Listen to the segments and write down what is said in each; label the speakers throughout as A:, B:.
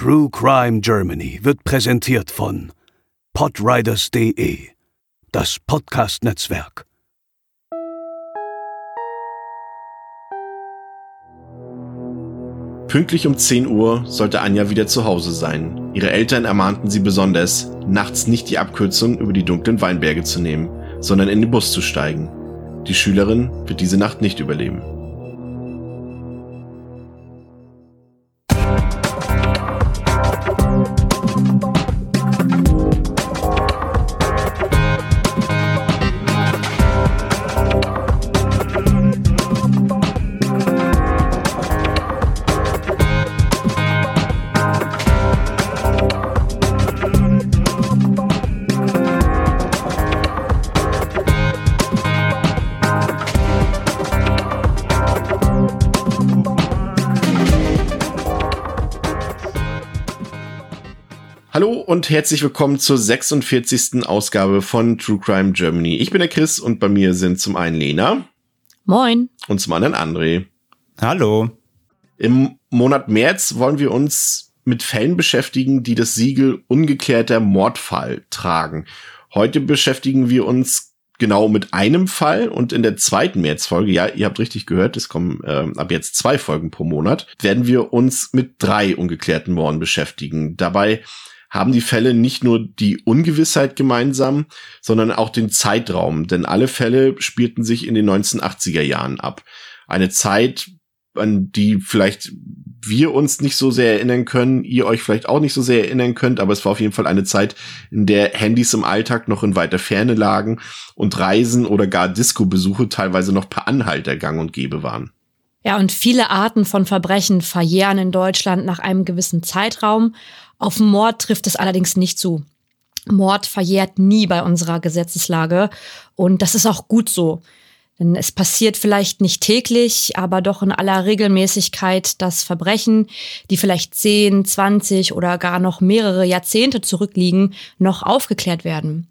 A: True Crime Germany wird präsentiert von podriders.de, das Podcast-Netzwerk.
B: Pünktlich um 10 Uhr sollte Anja wieder zu Hause sein. Ihre Eltern ermahnten sie besonders, nachts nicht die Abkürzung über die dunklen Weinberge zu nehmen, sondern in den Bus zu steigen. Die Schülerin wird diese Nacht nicht überleben. Und herzlich willkommen zur 46. Ausgabe von True Crime Germany. Ich bin der Chris und bei mir sind zum einen Lena.
C: Moin.
B: Und zum anderen André.
D: Hallo.
B: Im Monat März wollen wir uns mit Fällen beschäftigen, die das Siegel ungeklärter Mordfall tragen. Heute beschäftigen wir uns genau mit einem Fall und in der zweiten Märzfolge, ja, ihr habt richtig gehört, es kommen äh, ab jetzt zwei Folgen pro Monat, werden wir uns mit drei ungeklärten Morden beschäftigen. Dabei haben die Fälle nicht nur die Ungewissheit gemeinsam, sondern auch den Zeitraum, denn alle Fälle spielten sich in den 1980er Jahren ab. Eine Zeit, an die vielleicht wir uns nicht so sehr erinnern können, ihr euch vielleicht auch nicht so sehr erinnern könnt, aber es war auf jeden Fall eine Zeit, in der Handys im Alltag noch in weiter Ferne lagen und Reisen oder gar Disco-Besuche teilweise noch per Anhalter gang und gäbe waren.
C: Ja, und viele Arten von Verbrechen verjähren in Deutschland nach einem gewissen Zeitraum. Auf Mord trifft es allerdings nicht zu. Mord verjährt nie bei unserer Gesetzeslage und das ist auch gut so. Denn es passiert vielleicht nicht täglich, aber doch in aller Regelmäßigkeit, dass Verbrechen, die vielleicht 10, 20 oder gar noch mehrere Jahrzehnte zurückliegen, noch aufgeklärt werden.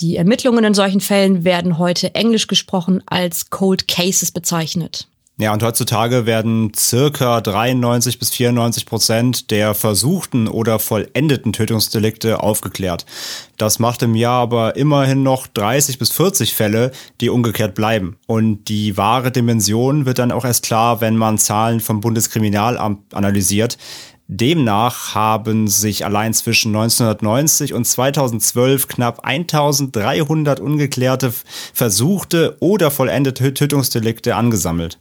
C: Die Ermittlungen in solchen Fällen werden heute englisch gesprochen als Cold Cases bezeichnet.
D: Ja, und heutzutage werden circa 93 bis 94 Prozent der versuchten oder vollendeten Tötungsdelikte aufgeklärt. Das macht im Jahr aber immerhin noch 30 bis 40 Fälle, die ungeklärt bleiben. Und die wahre Dimension wird dann auch erst klar, wenn man Zahlen vom Bundeskriminalamt analysiert. Demnach haben sich allein zwischen 1990 und 2012 knapp 1300 ungeklärte versuchte oder vollendete Tötungsdelikte angesammelt.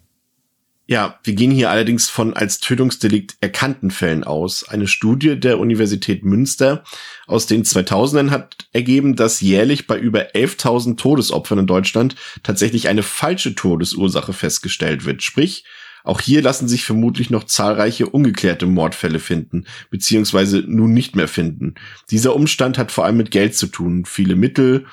B: Ja, wir gehen hier allerdings von als Tötungsdelikt erkannten Fällen aus. Eine Studie der Universität Münster aus den 2000ern hat ergeben, dass jährlich bei über 11.000 Todesopfern in Deutschland tatsächlich eine falsche Todesursache festgestellt wird. Sprich, auch hier lassen sich vermutlich noch zahlreiche ungeklärte Mordfälle finden, beziehungsweise nun nicht mehr finden. Dieser Umstand hat vor allem mit Geld zu tun. Viele Mittel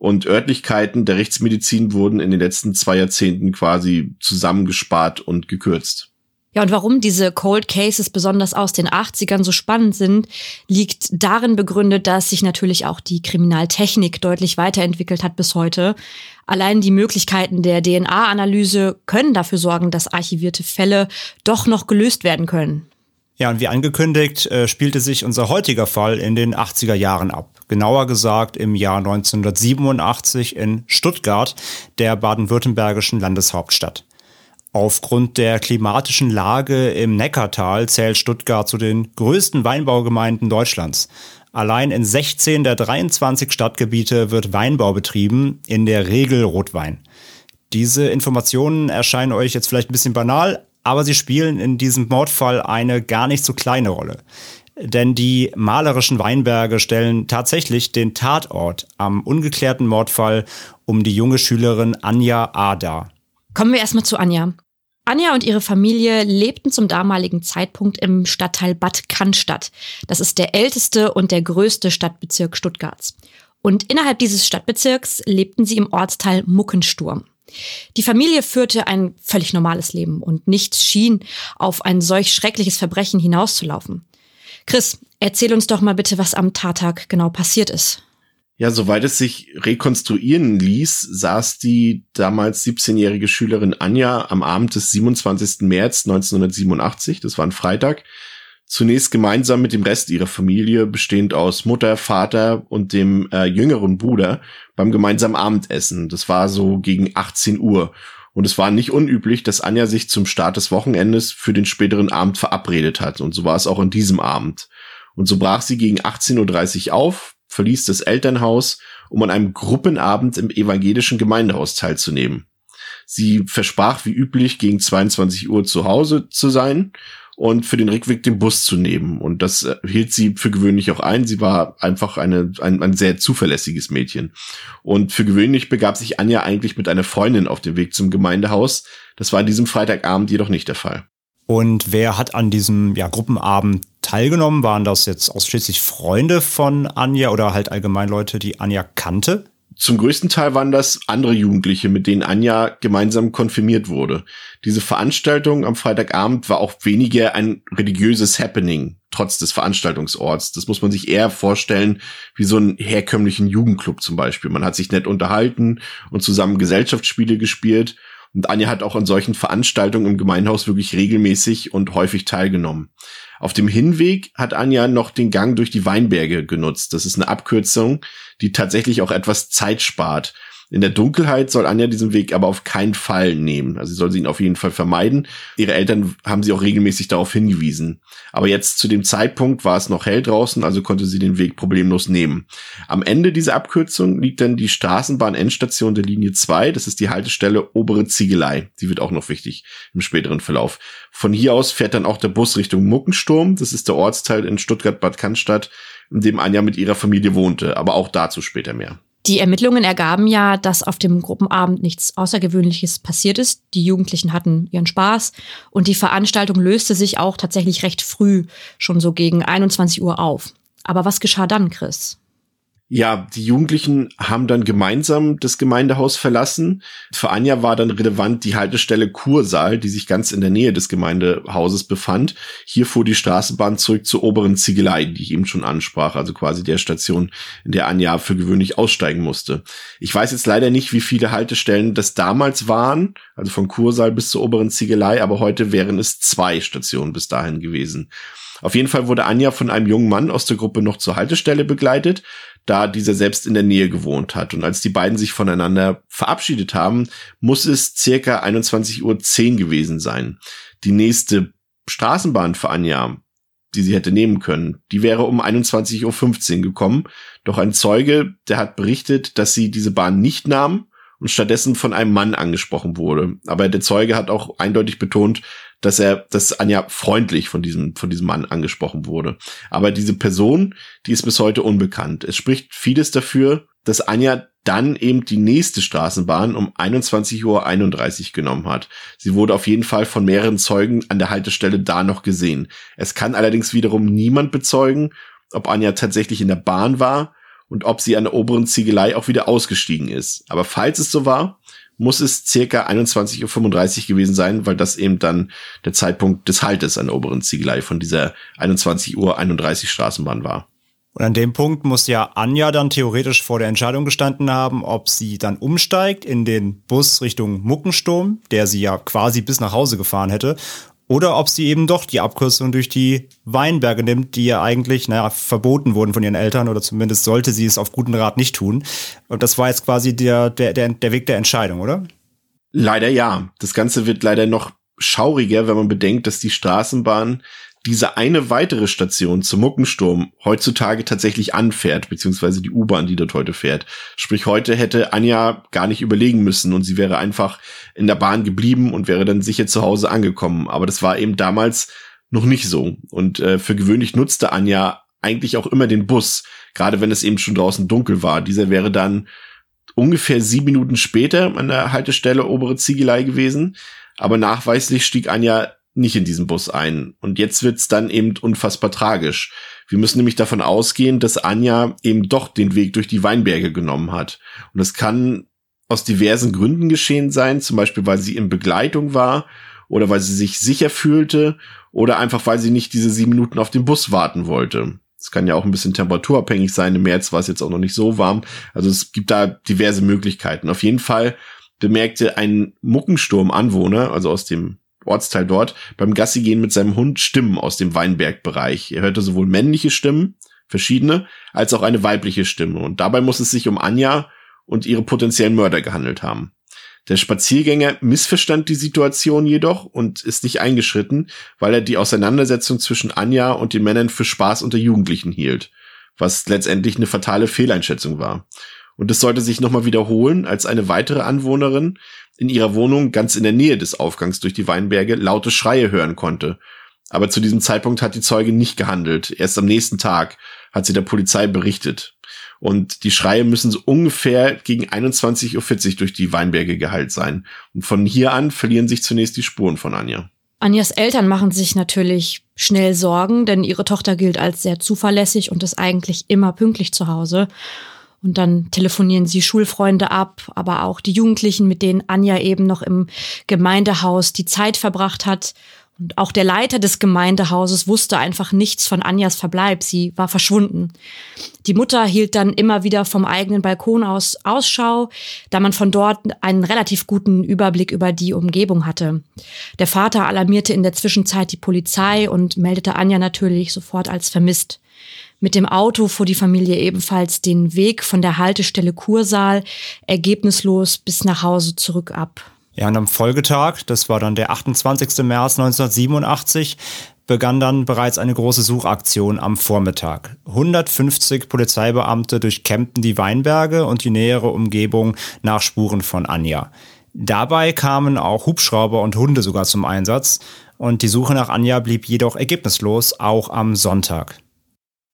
B: und Örtlichkeiten der Rechtsmedizin wurden in den letzten zwei Jahrzehnten quasi zusammengespart und gekürzt.
C: Ja, und warum diese Cold Cases besonders aus den 80ern so spannend sind, liegt darin begründet, dass sich natürlich auch die Kriminaltechnik deutlich weiterentwickelt hat bis heute. Allein die Möglichkeiten der DNA-Analyse können dafür sorgen, dass archivierte Fälle doch noch gelöst werden können.
D: Ja, und wie angekündigt, äh, spielte sich unser heutiger Fall in den 80er Jahren ab. Genauer gesagt im Jahr 1987 in Stuttgart, der baden-württembergischen Landeshauptstadt. Aufgrund der klimatischen Lage im Neckartal zählt Stuttgart zu den größten Weinbaugemeinden Deutschlands. Allein in 16 der 23 Stadtgebiete wird Weinbau betrieben, in der Regel Rotwein. Diese Informationen erscheinen euch jetzt vielleicht ein bisschen banal, aber sie spielen in diesem Mordfall eine gar nicht so kleine Rolle. Denn die malerischen Weinberge stellen tatsächlich den Tatort am ungeklärten Mordfall um die junge Schülerin Anja A. dar.
C: Kommen wir erstmal zu Anja. Anja und ihre Familie lebten zum damaligen Zeitpunkt im Stadtteil Bad Cannstatt. Das ist der älteste und der größte Stadtbezirk Stuttgarts. Und innerhalb dieses Stadtbezirks lebten sie im Ortsteil Muckensturm. Die Familie führte ein völlig normales Leben und nichts schien auf ein solch schreckliches Verbrechen hinauszulaufen. Chris, erzähl uns doch mal bitte, was am Tattag genau passiert ist.
B: Ja, soweit es sich rekonstruieren ließ, saß die damals 17-jährige Schülerin Anja am Abend des 27. März 1987, das war ein Freitag, zunächst gemeinsam mit dem Rest ihrer Familie, bestehend aus Mutter, Vater und dem äh, jüngeren Bruder, beim gemeinsamen Abendessen. Das war so gegen 18 Uhr. Und es war nicht unüblich, dass Anja sich zum Start des Wochenendes für den späteren Abend verabredet hat. Und so war es auch an diesem Abend. Und so brach sie gegen 18.30 Uhr auf, verließ das Elternhaus, um an einem Gruppenabend im evangelischen Gemeindehaus teilzunehmen. Sie versprach wie üblich gegen 22 Uhr zu Hause zu sein und für den Rückweg den Bus zu nehmen. Und das äh, hielt sie für gewöhnlich auch ein. Sie war einfach eine, ein, ein sehr zuverlässiges Mädchen. Und für gewöhnlich begab sich Anja eigentlich mit einer Freundin auf dem Weg zum Gemeindehaus. Das war an diesem Freitagabend jedoch nicht der Fall.
D: Und wer hat an diesem ja, Gruppenabend teilgenommen? Waren das jetzt ausschließlich Freunde von Anja oder halt allgemein Leute, die Anja kannte?
B: Zum größten Teil waren das andere Jugendliche, mit denen Anja gemeinsam konfirmiert wurde. Diese Veranstaltung am Freitagabend war auch weniger ein religiöses Happening, trotz des Veranstaltungsorts. Das muss man sich eher vorstellen wie so einen herkömmlichen Jugendclub zum Beispiel. Man hat sich nett unterhalten und zusammen Gesellschaftsspiele gespielt. Und Anja hat auch an solchen Veranstaltungen im Gemeinhaus wirklich regelmäßig und häufig teilgenommen. Auf dem Hinweg hat Anja noch den Gang durch die Weinberge genutzt. Das ist eine Abkürzung, die tatsächlich auch etwas Zeit spart. In der Dunkelheit soll Anja diesen Weg aber auf keinen Fall nehmen. Also sie soll sie ihn auf jeden Fall vermeiden. Ihre Eltern haben sie auch regelmäßig darauf hingewiesen. Aber jetzt zu dem Zeitpunkt war es noch hell draußen, also konnte sie den Weg problemlos nehmen. Am Ende dieser Abkürzung liegt dann die Straßenbahn-Endstation der Linie 2. Das ist die Haltestelle Obere Ziegelei. Die wird auch noch wichtig im späteren Verlauf. Von hier aus fährt dann auch der Bus Richtung Muckensturm. Das ist der Ortsteil in Stuttgart-Bad Cannstatt, in dem Anja mit ihrer Familie wohnte. Aber auch dazu später mehr.
C: Die Ermittlungen ergaben ja, dass auf dem Gruppenabend nichts Außergewöhnliches passiert ist. Die Jugendlichen hatten ihren Spaß und die Veranstaltung löste sich auch tatsächlich recht früh, schon so gegen 21 Uhr auf. Aber was geschah dann, Chris?
B: Ja, die Jugendlichen haben dann gemeinsam das Gemeindehaus verlassen. Für Anja war dann relevant die Haltestelle Kursaal, die sich ganz in der Nähe des Gemeindehauses befand. Hier fuhr die Straßenbahn zurück zur oberen Ziegelei, die ich eben schon ansprach, also quasi der Station, in der Anja für gewöhnlich aussteigen musste. Ich weiß jetzt leider nicht, wie viele Haltestellen das damals waren, also von Kursaal bis zur oberen Ziegelei, aber heute wären es zwei Stationen bis dahin gewesen. Auf jeden Fall wurde Anja von einem jungen Mann aus der Gruppe noch zur Haltestelle begleitet da dieser selbst in der Nähe gewohnt hat. Und als die beiden sich voneinander verabschiedet haben, muss es circa 21.10 Uhr gewesen sein. Die nächste Straßenbahn für Anja, die sie hätte nehmen können, die wäre um 21.15 Uhr gekommen. Doch ein Zeuge, der hat berichtet, dass sie diese Bahn nicht nahm und stattdessen von einem Mann angesprochen wurde. Aber der Zeuge hat auch eindeutig betont, dass er, dass Anja freundlich von diesem, von diesem Mann angesprochen wurde. Aber diese Person, die ist bis heute unbekannt. Es spricht vieles dafür, dass Anja dann eben die nächste Straßenbahn um 21.31 Uhr genommen hat. Sie wurde auf jeden Fall von mehreren Zeugen an der Haltestelle da noch gesehen. Es kann allerdings wiederum niemand bezeugen, ob Anja tatsächlich in der Bahn war und ob sie an der oberen Ziegelei auch wieder ausgestiegen ist. Aber falls es so war, muss es circa 21.35 Uhr gewesen sein, weil das eben dann der Zeitpunkt des Haltes an der oberen Ziegelei von dieser 21.31 Uhr Straßenbahn war.
D: Und an dem Punkt muss ja Anja dann theoretisch vor der Entscheidung gestanden haben, ob sie dann umsteigt in den Bus Richtung Muckensturm, der sie ja quasi bis nach Hause gefahren hätte, oder ob sie eben doch die Abkürzung durch die Weinberge nimmt, die ja eigentlich, naja, verboten wurden von ihren Eltern oder zumindest sollte sie es auf guten Rat nicht tun. Und das war jetzt quasi der, der, der, der Weg der Entscheidung, oder?
B: Leider ja. Das Ganze wird leider noch schauriger, wenn man bedenkt, dass die Straßenbahn diese eine weitere Station zum Muckensturm heutzutage tatsächlich anfährt, beziehungsweise die U-Bahn, die dort heute fährt. Sprich, heute hätte Anja gar nicht überlegen müssen und sie wäre einfach in der Bahn geblieben und wäre dann sicher zu Hause angekommen. Aber das war eben damals noch nicht so. Und äh, für gewöhnlich nutzte Anja eigentlich auch immer den Bus, gerade wenn es eben schon draußen dunkel war. Dieser wäre dann ungefähr sieben Minuten später an der Haltestelle obere Ziegelei gewesen. Aber nachweislich stieg Anja nicht in diesen Bus ein. Und jetzt wird's dann eben unfassbar tragisch. Wir müssen nämlich davon ausgehen, dass Anja eben doch den Weg durch die Weinberge genommen hat. Und das kann aus diversen Gründen geschehen sein, zum Beispiel weil sie in Begleitung war oder weil sie sich sicher fühlte oder einfach weil sie nicht diese sieben Minuten auf den Bus warten wollte. Es kann ja auch ein bisschen temperaturabhängig sein. Im März war es jetzt auch noch nicht so warm. Also es gibt da diverse Möglichkeiten. Auf jeden Fall bemerkte ein Muckensturm-Anwohner, also aus dem Ortsteil dort, beim Gassigehen mit seinem Hund Stimmen aus dem Weinbergbereich. Er hörte sowohl männliche Stimmen, verschiedene, als auch eine weibliche Stimme. Und dabei muss es sich um Anja und ihre potenziellen Mörder gehandelt haben. Der Spaziergänger missverstand die Situation jedoch und ist nicht eingeschritten, weil er die Auseinandersetzung zwischen Anja und den Männern für Spaß unter Jugendlichen hielt, was letztendlich eine fatale Fehleinschätzung war. Und es sollte sich nochmal wiederholen, als eine weitere Anwohnerin in ihrer Wohnung ganz in der Nähe des Aufgangs durch die Weinberge laute Schreie hören konnte. Aber zu diesem Zeitpunkt hat die Zeuge nicht gehandelt. Erst am nächsten Tag hat sie der Polizei berichtet. Und die Schreie müssen so ungefähr gegen 21.40 Uhr durch die Weinberge geheilt sein. Und von hier an verlieren sich zunächst die Spuren von Anja.
C: Anjas Eltern machen sich natürlich schnell Sorgen, denn ihre Tochter gilt als sehr zuverlässig und ist eigentlich immer pünktlich zu Hause. Und dann telefonieren sie Schulfreunde ab, aber auch die Jugendlichen, mit denen Anja eben noch im Gemeindehaus die Zeit verbracht hat. Und auch der Leiter des Gemeindehauses wusste einfach nichts von Anjas Verbleib. Sie war verschwunden. Die Mutter hielt dann immer wieder vom eigenen Balkon aus Ausschau, da man von dort einen relativ guten Überblick über die Umgebung hatte. Der Vater alarmierte in der Zwischenzeit die Polizei und meldete Anja natürlich sofort als vermisst. Mit dem Auto fuhr die Familie ebenfalls den Weg von der Haltestelle Kursaal ergebnislos bis nach Hause zurück ab.
D: Ja, und am Folgetag, das war dann der 28. März 1987, begann dann bereits eine große Suchaktion am Vormittag. 150 Polizeibeamte durchkämmten die Weinberge und die nähere Umgebung nach Spuren von Anja. Dabei kamen auch Hubschrauber und Hunde sogar zum Einsatz und die Suche nach Anja blieb jedoch ergebnislos, auch am Sonntag.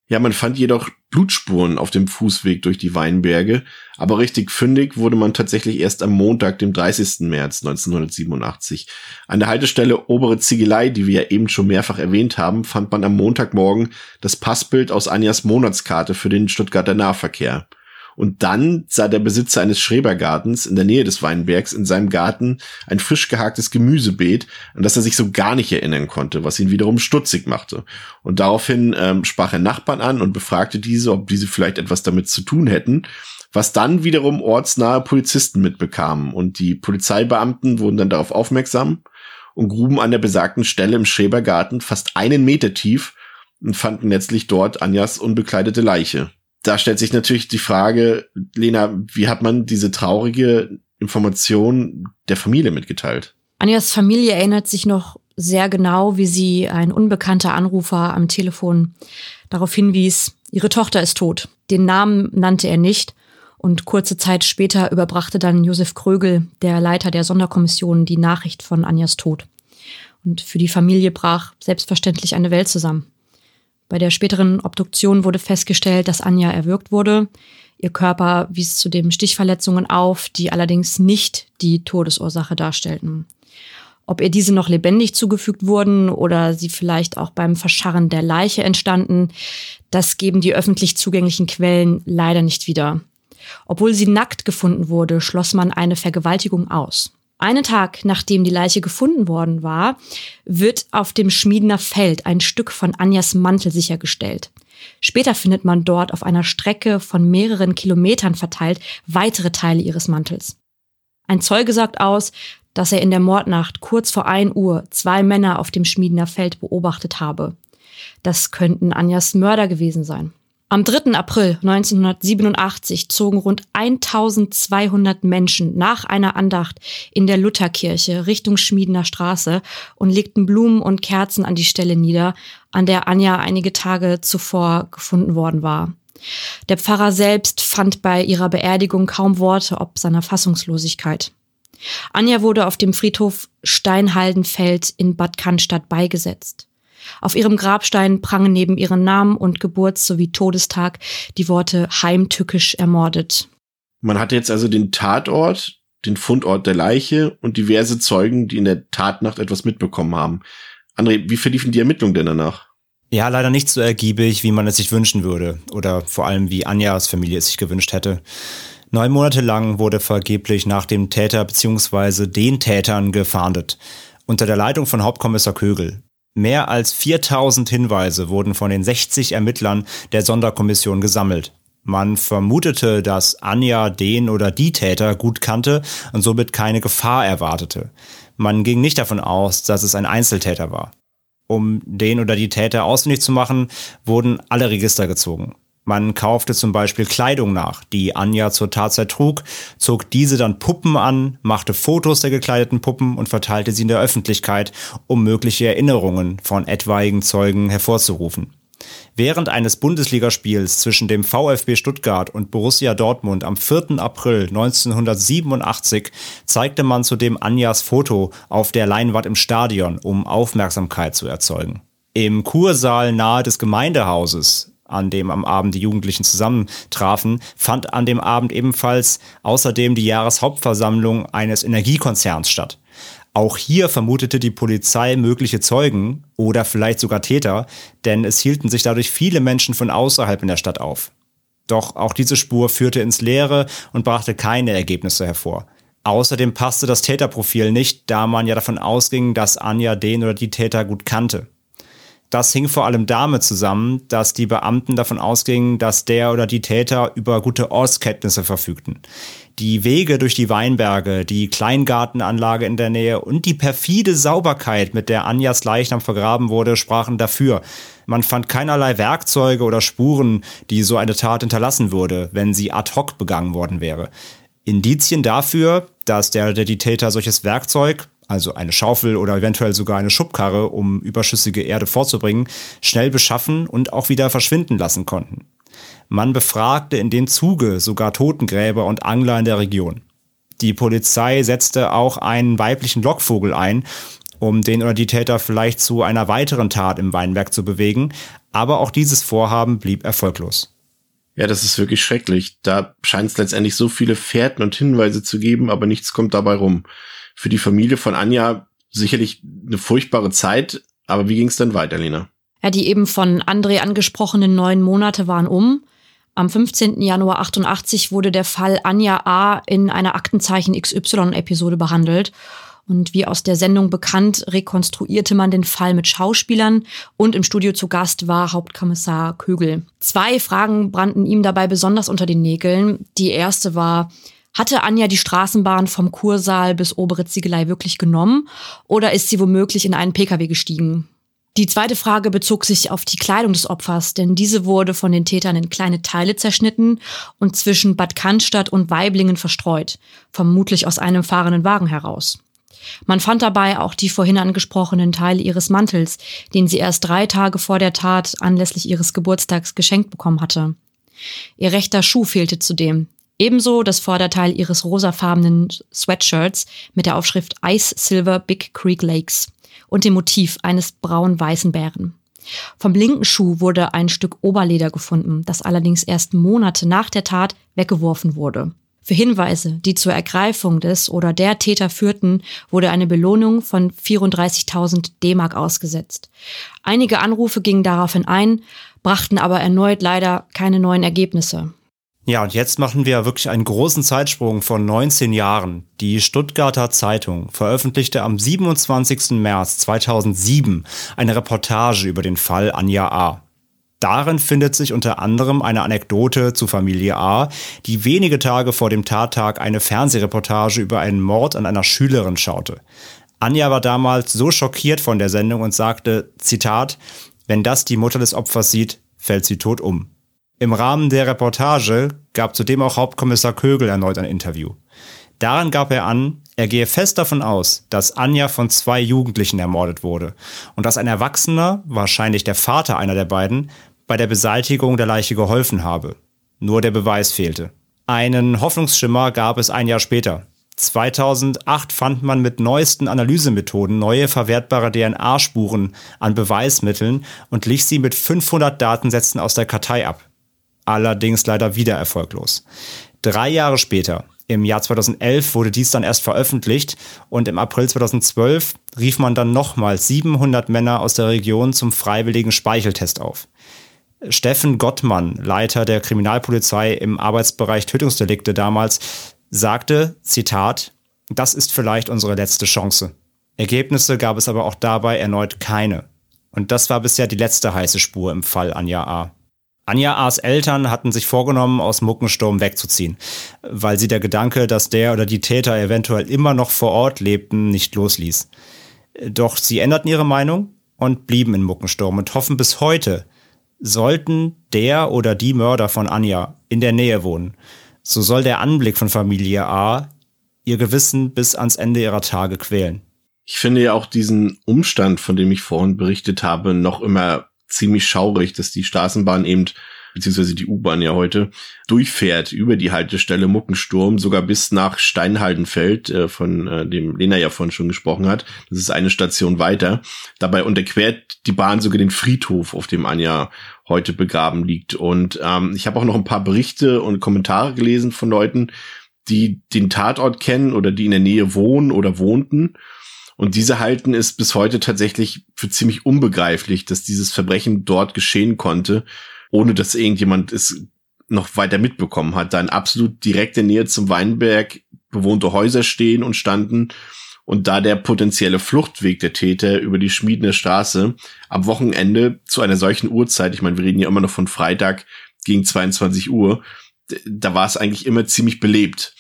B: Ja, man fand jedoch Blutspuren auf dem Fußweg durch die Weinberge, aber richtig fündig wurde man tatsächlich erst am Montag, dem 30. März 1987. An der Haltestelle Obere Ziegelei, die wir ja eben schon mehrfach erwähnt haben, fand man am Montagmorgen das Passbild aus Anjas Monatskarte für den Stuttgarter Nahverkehr. Und dann sah der Besitzer eines Schrebergartens in der Nähe des Weinbergs in seinem Garten ein frisch gehaktes Gemüsebeet, an das er sich so gar nicht erinnern konnte, was ihn wiederum stutzig machte. Und daraufhin ähm, sprach er Nachbarn an und befragte diese, ob diese vielleicht etwas damit zu tun hätten was dann wiederum ortsnahe Polizisten mitbekamen. Und die Polizeibeamten wurden dann darauf aufmerksam und gruben an der besagten Stelle im Schrebergarten fast einen Meter tief und fanden letztlich dort Anjas unbekleidete Leiche da stellt sich natürlich die Frage, Lena, wie hat man diese traurige Information der Familie mitgeteilt?
C: Anjas Familie erinnert sich noch sehr genau, wie sie ein unbekannter Anrufer am Telefon darauf hinwies, ihre Tochter ist tot. Den Namen nannte er nicht und kurze Zeit später überbrachte dann Josef Krögel, der Leiter der Sonderkommission, die Nachricht von Anjas Tod. Und für die Familie brach selbstverständlich eine Welt zusammen. Bei der späteren Obduktion wurde festgestellt, dass Anja erwürgt wurde. Ihr Körper wies zudem Stichverletzungen auf, die allerdings nicht die Todesursache darstellten. Ob ihr diese noch lebendig zugefügt wurden oder sie vielleicht auch beim Verscharren der Leiche entstanden, das geben die öffentlich zugänglichen Quellen leider nicht wieder. Obwohl sie nackt gefunden wurde, schloss man eine Vergewaltigung aus. Einen Tag nachdem die Leiche gefunden worden war, wird auf dem Schmiedener Feld ein Stück von Anjas Mantel sichergestellt. Später findet man dort auf einer Strecke von mehreren Kilometern verteilt weitere Teile ihres Mantels. Ein Zeuge sagt aus, dass er in der Mordnacht kurz vor 1 Uhr zwei Männer auf dem Schmiedener Feld beobachtet habe. Das könnten Anjas Mörder gewesen sein. Am 3. April 1987 zogen rund 1200 Menschen nach einer Andacht in der Lutherkirche Richtung Schmiedener Straße und legten Blumen und Kerzen an die Stelle nieder, an der Anja einige Tage zuvor gefunden worden war. Der Pfarrer selbst fand bei ihrer Beerdigung kaum Worte ob seiner Fassungslosigkeit. Anja wurde auf dem Friedhof Steinhaldenfeld in Bad Cannstatt beigesetzt. Auf ihrem Grabstein prangen neben ihren Namen und Geburts- sowie Todestag die Worte heimtückisch ermordet.
B: Man hatte jetzt also den Tatort, den Fundort der Leiche und diverse Zeugen, die in der Tatnacht etwas mitbekommen haben. André, wie verliefen die Ermittlungen denn danach?
D: Ja, leider nicht so ergiebig, wie man es sich wünschen würde. Oder vor allem, wie Anjas Familie es sich gewünscht hätte. Neun Monate lang wurde vergeblich nach dem Täter bzw. den Tätern gefahndet. Unter der Leitung von Hauptkommissar Kögel. Mehr als 4000 Hinweise wurden von den 60 Ermittlern der Sonderkommission gesammelt. Man vermutete, dass Anja den oder die Täter gut kannte und somit keine Gefahr erwartete. Man ging nicht davon aus, dass es ein Einzeltäter war. Um den oder die Täter ausfindig zu machen, wurden alle Register gezogen. Man kaufte zum Beispiel Kleidung nach, die Anja zur Tatzeit trug, zog diese dann Puppen an, machte Fotos der gekleideten Puppen und verteilte sie in der Öffentlichkeit, um mögliche Erinnerungen von etwaigen Zeugen hervorzurufen. Während eines Bundesligaspiels zwischen dem VfB Stuttgart und Borussia Dortmund am 4. April 1987 zeigte man zudem Anjas Foto auf der Leinwand im Stadion, um Aufmerksamkeit zu erzeugen. Im Kursaal nahe des Gemeindehauses an dem am Abend die Jugendlichen zusammentrafen, fand an dem Abend ebenfalls außerdem die Jahreshauptversammlung eines Energiekonzerns statt. Auch hier vermutete die Polizei mögliche Zeugen oder vielleicht sogar Täter, denn es hielten sich dadurch viele Menschen von außerhalb in der Stadt auf. Doch auch diese Spur führte ins Leere und brachte keine Ergebnisse hervor. Außerdem passte das Täterprofil nicht, da man ja davon ausging, dass Anja den oder die Täter gut kannte. Das hing vor allem damit zusammen, dass die Beamten davon ausgingen, dass der oder die Täter über gute Ortskenntnisse verfügten. Die Wege durch die Weinberge, die Kleingartenanlage in der Nähe und die perfide Sauberkeit, mit der Anjas Leichnam vergraben wurde, sprachen dafür. Man fand keinerlei Werkzeuge oder Spuren, die so eine Tat hinterlassen würde, wenn sie ad hoc begangen worden wäre. Indizien dafür, dass der oder die Täter solches Werkzeug, also eine Schaufel oder eventuell sogar eine Schubkarre, um überschüssige Erde vorzubringen, schnell beschaffen und auch wieder verschwinden lassen konnten. Man befragte in dem Zuge sogar Totengräber und Angler in der Region. Die Polizei setzte auch einen weiblichen Lockvogel ein, um den oder die Täter vielleicht zu einer weiteren Tat im Weinberg zu bewegen, aber auch dieses Vorhaben blieb erfolglos.
B: Ja, das ist wirklich schrecklich. Da scheint es letztendlich so viele Fährten und Hinweise zu geben, aber nichts kommt dabei rum für die Familie von Anja sicherlich eine furchtbare Zeit. Aber wie ging es dann weiter, Lena?
C: Ja, die eben von André angesprochenen neun Monate waren um. Am 15. Januar 88 wurde der Fall Anja A. in einer Aktenzeichen XY-Episode behandelt. Und wie aus der Sendung bekannt, rekonstruierte man den Fall mit Schauspielern und im Studio zu Gast war Hauptkommissar Kögel. Zwei Fragen brannten ihm dabei besonders unter den Nägeln. Die erste war, hatte Anja die Straßenbahn vom Kursaal bis Obere Ziegelei wirklich genommen oder ist sie womöglich in einen Pkw gestiegen? Die zweite Frage bezog sich auf die Kleidung des Opfers, denn diese wurde von den Tätern in kleine Teile zerschnitten und zwischen Bad Cannstatt und Weiblingen verstreut, vermutlich aus einem fahrenden Wagen heraus. Man fand dabei auch die vorhin angesprochenen Teile ihres Mantels, den sie erst drei Tage vor der Tat anlässlich ihres Geburtstags geschenkt bekommen hatte. Ihr rechter Schuh fehlte zudem, Ebenso das Vorderteil ihres rosafarbenen Sweatshirts mit der Aufschrift Ice Silver Big Creek Lakes und dem Motiv eines braun-weißen Bären. Vom linken Schuh wurde ein Stück Oberleder gefunden, das allerdings erst Monate nach der Tat weggeworfen wurde. Für Hinweise, die zur Ergreifung des oder der Täter führten, wurde eine Belohnung von 34.000 D-Mark ausgesetzt. Einige Anrufe gingen daraufhin ein, brachten aber erneut leider keine neuen Ergebnisse.
D: Ja, und jetzt machen wir wirklich einen großen Zeitsprung von 19 Jahren. Die Stuttgarter Zeitung veröffentlichte am 27. März 2007 eine Reportage über den Fall Anja A. Darin findet sich unter anderem eine Anekdote zu Familie A, die wenige Tage vor dem Tattag eine Fernsehreportage über einen Mord an einer Schülerin schaute. Anja war damals so schockiert von der Sendung und sagte, Zitat, wenn das die Mutter des Opfers sieht, fällt sie tot um. Im Rahmen der Reportage gab zudem auch Hauptkommissar Kögel erneut ein Interview. Daran gab er an, er gehe fest davon aus, dass Anja von zwei Jugendlichen ermordet wurde und dass ein Erwachsener, wahrscheinlich der Vater einer der beiden, bei der Beseitigung der Leiche geholfen habe. Nur der Beweis fehlte. Einen Hoffnungsschimmer gab es ein Jahr später. 2008 fand man mit neuesten Analysemethoden neue verwertbare DNA-Spuren an Beweismitteln und glich sie mit 500 Datensätzen aus der Kartei ab allerdings leider wieder erfolglos. Drei Jahre später, im Jahr 2011, wurde dies dann erst veröffentlicht und im April 2012 rief man dann nochmals 700 Männer aus der Region zum freiwilligen Speicheltest auf. Steffen Gottmann, Leiter der Kriminalpolizei im Arbeitsbereich Tötungsdelikte damals, sagte, Zitat, das ist vielleicht unsere letzte Chance. Ergebnisse gab es aber auch dabei erneut keine. Und das war bisher die letzte heiße Spur im Fall Anja A. Anja A.'s Eltern hatten sich vorgenommen, aus Muckensturm wegzuziehen, weil sie der Gedanke, dass der oder die Täter eventuell immer noch vor Ort lebten, nicht losließ. Doch sie änderten ihre Meinung und blieben in Muckensturm und hoffen bis heute, sollten der oder die Mörder von Anja in der Nähe wohnen, so soll der Anblick von Familie A ihr Gewissen bis ans Ende ihrer Tage quälen.
B: Ich finde ja auch diesen Umstand, von dem ich vorhin berichtet habe, noch immer ziemlich schaurig, dass die Straßenbahn eben beziehungsweise die U-Bahn ja heute, durchfährt über die Haltestelle Muckensturm, sogar bis nach Steinhaldenfeld, äh, von äh, dem Lena ja vorhin schon gesprochen hat. Das ist eine Station weiter. Dabei unterquert die Bahn sogar den Friedhof, auf dem Anja heute begraben liegt. Und ähm, ich habe auch noch ein paar Berichte und Kommentare gelesen von Leuten, die den Tatort kennen oder die in der Nähe wohnen oder wohnten und diese halten es bis heute tatsächlich für ziemlich unbegreiflich, dass dieses Verbrechen dort geschehen konnte, ohne dass irgendjemand es noch weiter mitbekommen hat. Da in absolut direkter Nähe zum Weinberg bewohnte Häuser stehen und standen und da der potenzielle Fluchtweg der Täter über die Schmiedene Straße am Wochenende zu einer solchen Uhrzeit, ich meine, wir reden ja immer noch von Freitag gegen 22 Uhr, da war es eigentlich immer ziemlich belebt.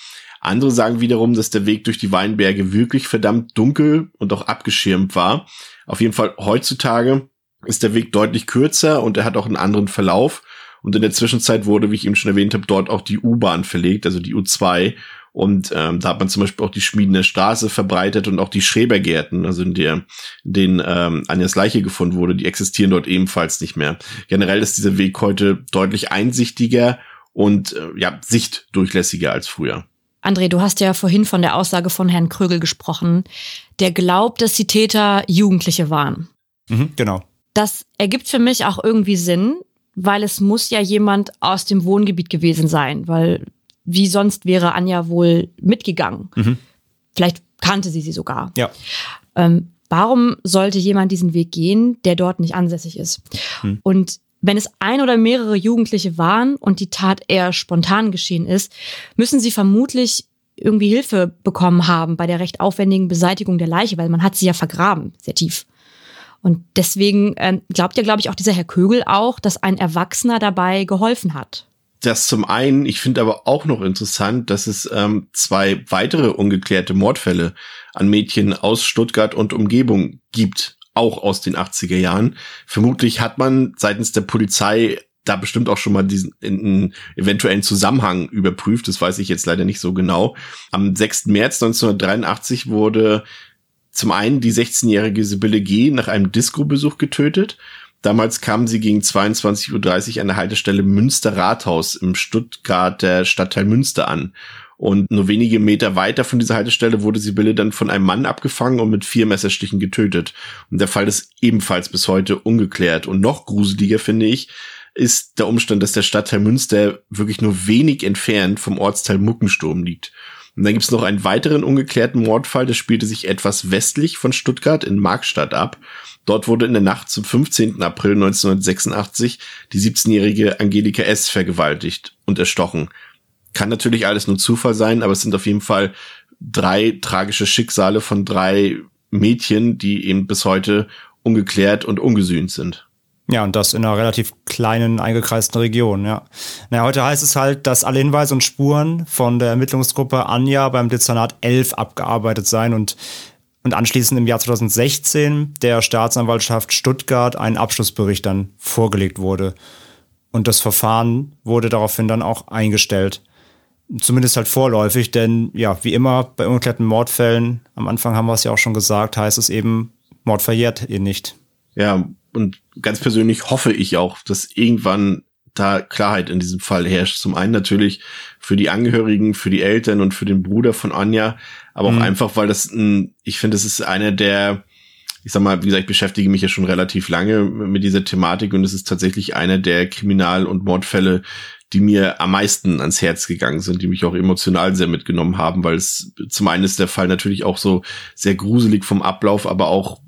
B: Andere sagen wiederum, dass der Weg durch die Weinberge wirklich verdammt dunkel und auch abgeschirmt war. Auf jeden Fall heutzutage ist der Weg deutlich kürzer und er hat auch einen anderen Verlauf. Und in der Zwischenzeit wurde, wie ich eben schon erwähnt habe, dort auch die U-Bahn verlegt, also die U2. Und ähm, da hat man zum Beispiel auch die Schmiedene Straße verbreitet und auch die Schrebergärten, also in der in denen ähm, Anjas Leiche gefunden wurde, die existieren dort ebenfalls nicht mehr. Generell ist dieser Weg heute deutlich einsichtiger und äh, ja sichtdurchlässiger als früher.
C: André, du hast ja vorhin von der Aussage von Herrn Krögel gesprochen, der glaubt, dass die Täter Jugendliche waren.
D: Mhm, genau.
C: Das ergibt für mich auch irgendwie Sinn, weil es muss ja jemand aus dem Wohngebiet gewesen sein, weil wie sonst wäre Anja wohl mitgegangen. Mhm. Vielleicht kannte sie sie sogar.
D: Ja.
C: Ähm, warum sollte jemand diesen Weg gehen, der dort nicht ansässig ist? Mhm. Und wenn es ein oder mehrere Jugendliche waren und die Tat eher spontan geschehen ist, müssen sie vermutlich irgendwie Hilfe bekommen haben bei der recht aufwendigen Beseitigung der Leiche, weil man hat sie ja vergraben, sehr tief. Und deswegen äh, glaubt ja, glaube ich, auch dieser Herr Kögel auch, dass ein Erwachsener dabei geholfen hat.
B: Das zum einen, ich finde aber auch noch interessant, dass es ähm, zwei weitere ungeklärte Mordfälle an Mädchen aus Stuttgart und Umgebung gibt auch aus den 80er Jahren. Vermutlich hat man seitens der Polizei da bestimmt auch schon mal diesen in, eventuellen Zusammenhang überprüft. Das weiß ich jetzt leider nicht so genau. Am 6. März 1983 wurde zum einen die 16-jährige Sibylle G. nach einem Disco-Besuch getötet. Damals kam sie gegen 22.30 Uhr an der Haltestelle Münster Rathaus im Stuttgarter Stadtteil Münster an. Und nur wenige Meter weiter von dieser Haltestelle wurde Sibylle dann von einem Mann abgefangen und mit vier Messerstichen getötet. Und der Fall ist ebenfalls bis heute ungeklärt. Und noch gruseliger finde ich, ist der Umstand, dass der Stadtteil Münster wirklich nur wenig entfernt vom Ortsteil Muckensturm liegt. Und dann gibt's noch einen weiteren ungeklärten Mordfall, der spielte sich etwas westlich von Stuttgart in Markstadt ab. Dort wurde in der Nacht zum 15. April 1986 die 17-jährige Angelika S. vergewaltigt und erstochen. Kann natürlich alles nur Zufall sein, aber es sind auf jeden Fall drei tragische Schicksale von drei Mädchen, die eben bis heute ungeklärt und ungesühnt sind.
D: Ja, und das in einer relativ kleinen, eingekreisten Region, ja. Naja, heute heißt es halt, dass alle Hinweise und Spuren von der Ermittlungsgruppe Anja beim Dezernat 11 abgearbeitet seien und, und anschließend im Jahr 2016 der Staatsanwaltschaft Stuttgart ein Abschlussbericht dann vorgelegt wurde. Und das Verfahren wurde daraufhin dann auch eingestellt. Zumindest halt vorläufig, denn ja, wie immer bei ungeklärten Mordfällen, am Anfang haben wir es ja auch schon gesagt, heißt es eben, Mord verjährt ihr nicht.
B: Ja, und ganz persönlich hoffe ich auch, dass irgendwann da Klarheit in diesem Fall herrscht. Zum einen natürlich für die Angehörigen, für die Eltern und für den Bruder von Anja, aber auch mhm. einfach, weil das ein, ich finde, das ist einer der, ich sag mal, wie gesagt, ich beschäftige mich ja schon relativ lange mit dieser Thematik und es ist tatsächlich einer der Kriminal- und Mordfälle, die mir am meisten ans Herz gegangen sind, die mich auch emotional sehr mitgenommen haben, weil es zum einen ist der Fall natürlich auch so sehr gruselig vom Ablauf, aber auch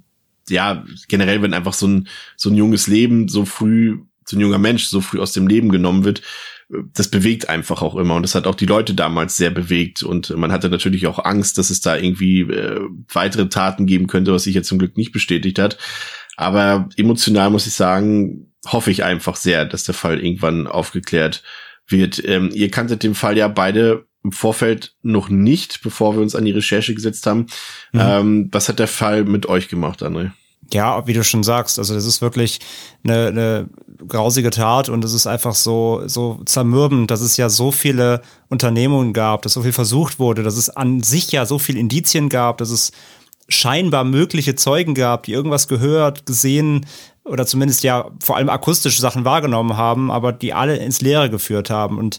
B: ja generell, wenn einfach so ein so ein junges Leben so früh, so ein junger Mensch so früh aus dem Leben genommen wird, das bewegt einfach auch immer und das hat auch die Leute damals sehr bewegt und man hatte natürlich auch Angst, dass es da irgendwie äh, weitere Taten geben könnte, was sich jetzt zum Glück nicht bestätigt hat. Aber emotional muss ich sagen, hoffe ich einfach sehr, dass der Fall irgendwann aufgeklärt wird. Ähm, ihr kanntet den Fall ja beide im Vorfeld noch nicht, bevor wir uns an die Recherche gesetzt haben. Mhm. Ähm, was hat der Fall mit euch gemacht, André?
D: Ja, wie du schon sagst, also das ist wirklich eine, eine grausige Tat und es ist einfach so, so zermürbend, dass es ja so viele Unternehmungen gab, dass so viel versucht wurde, dass es an sich ja so viel Indizien gab, dass es scheinbar mögliche Zeugen gab, die irgendwas gehört, gesehen oder zumindest ja vor allem akustische Sachen wahrgenommen haben, aber die alle ins Leere geführt haben. Und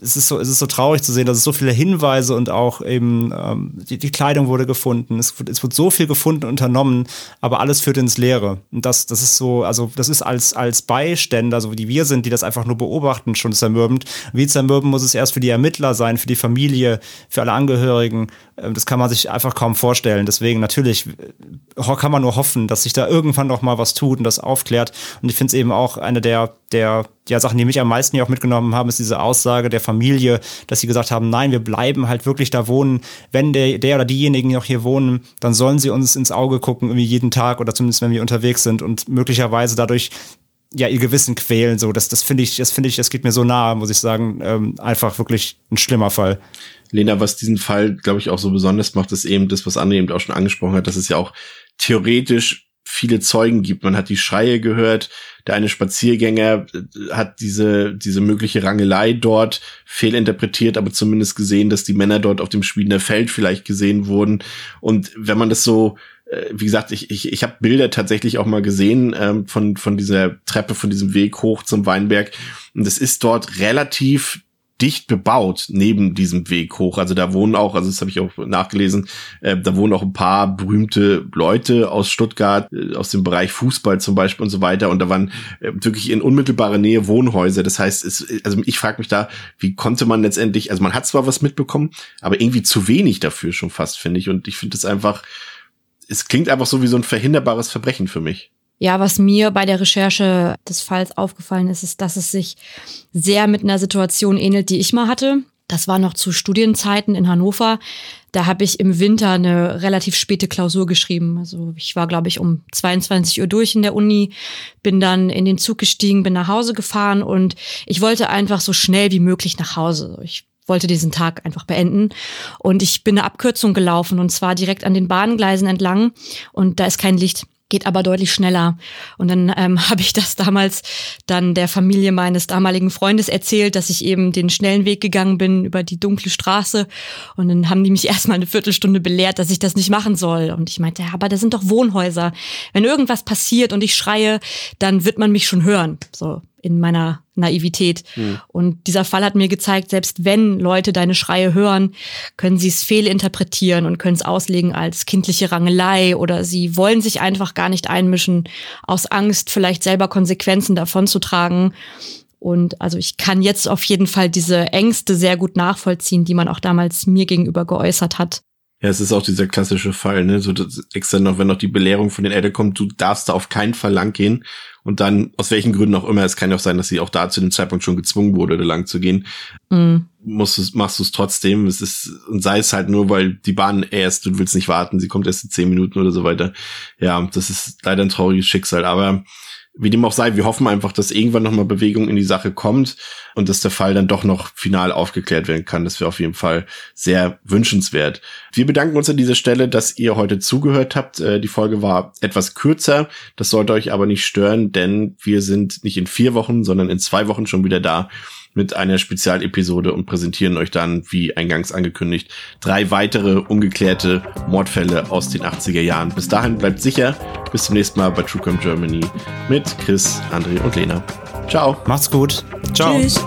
D: es ist so, es ist so traurig zu sehen, dass es so viele Hinweise und auch eben ähm, die, die Kleidung wurde gefunden. Es, es wird so viel gefunden, unternommen, aber alles führt ins Leere. Und das, das ist so, also das ist als als Beiständer, so wie wir sind, die das einfach nur beobachten, schon zermürbend. Wie zermürbend muss es erst für die Ermittler sein, für die Familie, für alle Angehörigen. Ähm, das kann man sich einfach kaum vorstellen. Deswegen natürlich äh, kann man nur hoffen, dass sich da irgendwann noch mal was tut und das aufklärt. Und ich finde es eben auch eine der der ja, Sachen, die mich am meisten ja auch mitgenommen haben, ist diese Aussage der Familie, dass sie gesagt haben, nein, wir bleiben halt wirklich da wohnen. Wenn der, der oder diejenigen noch hier wohnen, dann sollen sie uns ins Auge gucken, irgendwie jeden Tag oder zumindest wenn wir unterwegs sind und möglicherweise dadurch ja ihr Gewissen quälen. So, das, das finde ich, das finde ich, das geht mir so nahe, muss ich sagen. Ähm, einfach wirklich ein schlimmer Fall.
B: Lena, was diesen Fall, glaube ich, auch so besonders macht, ist eben das, was André eben auch schon angesprochen hat, dass es ja auch theoretisch viele Zeugen gibt. Man hat die Schreie gehört, der eine Spaziergänger äh, hat diese, diese mögliche Rangelei dort fehlinterpretiert, aber zumindest gesehen, dass die Männer dort auf dem Schmiedener Feld vielleicht gesehen wurden. Und wenn man das so äh, wie gesagt, ich, ich, ich habe Bilder tatsächlich auch mal gesehen ähm, von, von dieser Treppe, von diesem Weg hoch zum Weinberg. Und es ist dort relativ dicht bebaut neben diesem Weg hoch. Also da wohnen auch, also das habe ich auch nachgelesen, äh, da wohnen auch ein paar berühmte Leute aus Stuttgart, äh, aus dem Bereich Fußball zum Beispiel und so weiter. Und da waren äh, wirklich in unmittelbarer Nähe Wohnhäuser. Das heißt, es, also ich frage mich da, wie konnte man letztendlich, also man hat zwar was mitbekommen, aber irgendwie zu wenig dafür schon fast, finde ich. Und ich finde es einfach, es klingt einfach so wie so ein verhinderbares Verbrechen für mich.
C: Ja, was mir bei der Recherche des Falls aufgefallen ist, ist, dass es sich sehr mit einer Situation ähnelt, die ich mal hatte. Das war noch zu Studienzeiten in Hannover. Da habe ich im Winter eine relativ späte Klausur geschrieben. Also ich war, glaube ich, um 22 Uhr durch in der Uni, bin dann in den Zug gestiegen, bin nach Hause gefahren und ich wollte einfach so schnell wie möglich nach Hause. Ich wollte diesen Tag einfach beenden. Und ich bin eine Abkürzung gelaufen und zwar direkt an den Bahngleisen entlang und da ist kein Licht geht aber deutlich schneller. Und dann ähm, habe ich das damals dann der Familie meines damaligen Freundes erzählt, dass ich eben den schnellen Weg gegangen bin über die dunkle Straße. Und dann haben die mich erstmal eine Viertelstunde belehrt, dass ich das nicht machen soll. Und ich meinte, ja, aber da sind doch Wohnhäuser. Wenn irgendwas passiert und ich schreie, dann wird man mich schon hören. So in meiner Naivität. Mhm. Und dieser Fall hat mir gezeigt, selbst wenn Leute deine Schreie hören, können sie es fehlinterpretieren und können es auslegen als kindliche Rangelei oder sie wollen sich einfach gar nicht einmischen, aus Angst vielleicht selber Konsequenzen davon zu tragen. Und also ich kann jetzt auf jeden Fall diese Ängste sehr gut nachvollziehen, die man auch damals mir gegenüber geäußert hat.
B: Ja, es ist auch dieser klassische Fall, ne? So extra noch, wenn noch die Belehrung von den Eltern kommt, du darfst da auf keinen Fall lang gehen. Und dann, aus welchen Gründen auch immer, es kann ja auch sein, dass sie auch da zu dem Zeitpunkt schon gezwungen wurde, da lang zu gehen. Mhm. Musst du, machst du es trotzdem. Es ist, und sei es halt nur, weil die Bahn erst, du willst nicht warten, sie kommt erst in zehn Minuten oder so weiter. Ja, das ist leider ein trauriges Schicksal. Aber wie dem auch sei, wir hoffen einfach, dass irgendwann nochmal Bewegung in die Sache kommt und dass der Fall dann doch noch final aufgeklärt werden kann. Das wäre auf jeden Fall sehr wünschenswert. Wir bedanken uns an dieser Stelle, dass ihr heute zugehört habt. Äh, die Folge war etwas kürzer. Das sollte euch aber nicht stören, denn wir sind nicht in vier Wochen, sondern in zwei Wochen schon wieder da mit einer Spezialepisode und präsentieren euch dann, wie eingangs angekündigt, drei weitere ungeklärte Mordfälle aus den 80er Jahren. Bis dahin bleibt sicher. Bis zum nächsten Mal bei TrueCrime Germany mit Chris, André und Lena. Ciao.
D: Macht's gut. Ciao. Tschüss.